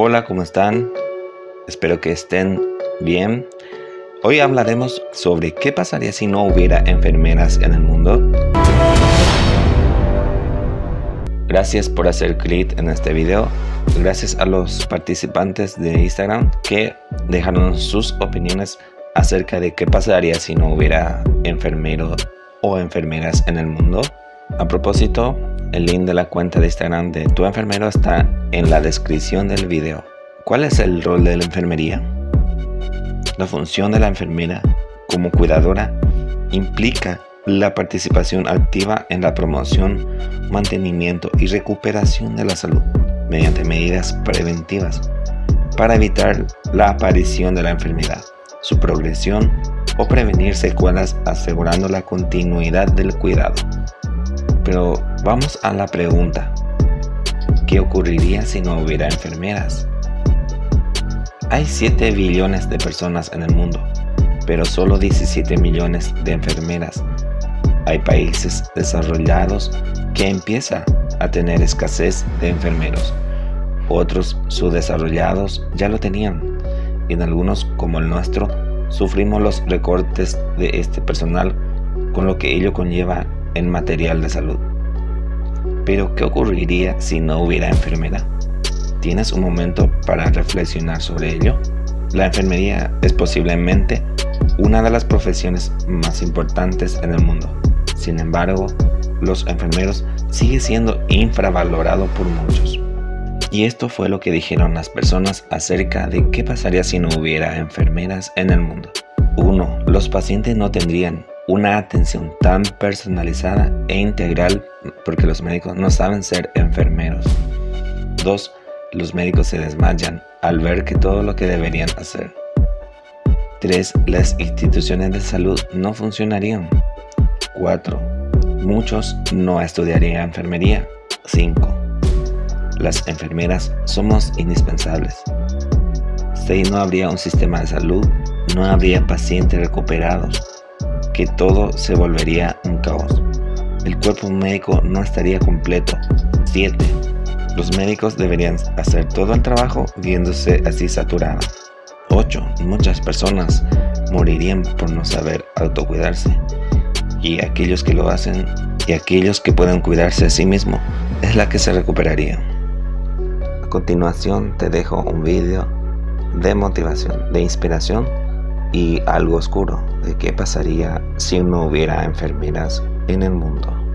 Hola, ¿cómo están? Espero que estén bien. Hoy hablaremos sobre qué pasaría si no hubiera enfermeras en el mundo. Gracias por hacer clic en este video. Gracias a los participantes de Instagram que dejaron sus opiniones acerca de qué pasaría si no hubiera enfermeros o enfermeras en el mundo. A propósito, el link de la cuenta de Instagram de tu enfermero está en la descripción del video. ¿Cuál es el rol de la enfermería? La función de la enfermera como cuidadora implica la participación activa en la promoción, mantenimiento y recuperación de la salud mediante medidas preventivas para evitar la aparición de la enfermedad, su progresión o prevenir secuelas asegurando la continuidad del cuidado. Pero vamos a la pregunta, ¿qué ocurriría si no hubiera enfermeras? Hay 7 billones de personas en el mundo, pero solo 17 millones de enfermeras hay países desarrollados que empiezan a tener escasez de enfermeros. Otros subdesarrollados ya lo tenían. Y en algunos, como el nuestro, sufrimos los recortes de este personal con lo que ello conlleva en material de salud. Pero, ¿qué ocurriría si no hubiera enfermera? ¿Tienes un momento para reflexionar sobre ello? La enfermería es posiblemente una de las profesiones más importantes en el mundo. Sin embargo, los enfermeros sigue siendo infravalorado por muchos. Y esto fue lo que dijeron las personas acerca de qué pasaría si no hubiera enfermeras en el mundo. 1. Los pacientes no tendrían una atención tan personalizada e integral porque los médicos no saben ser enfermeros. 2. Los médicos se desmayan al ver que todo lo que deberían hacer. 3. Las instituciones de salud no funcionarían. 4. Muchos no estudiarían enfermería. 5. Las enfermeras somos indispensables. 6. No habría un sistema de salud, no habría pacientes recuperados, que todo se volvería un caos. El cuerpo médico no estaría completo. 7. Los médicos deberían hacer todo el trabajo viéndose así saturados. 8. Muchas personas morirían por no saber autocuidarse y aquellos que lo hacen y aquellos que pueden cuidarse a sí mismos es la que se recuperaría. A continuación te dejo un vídeo de motivación, de inspiración y algo oscuro de qué pasaría si no hubiera enfermeras en el mundo.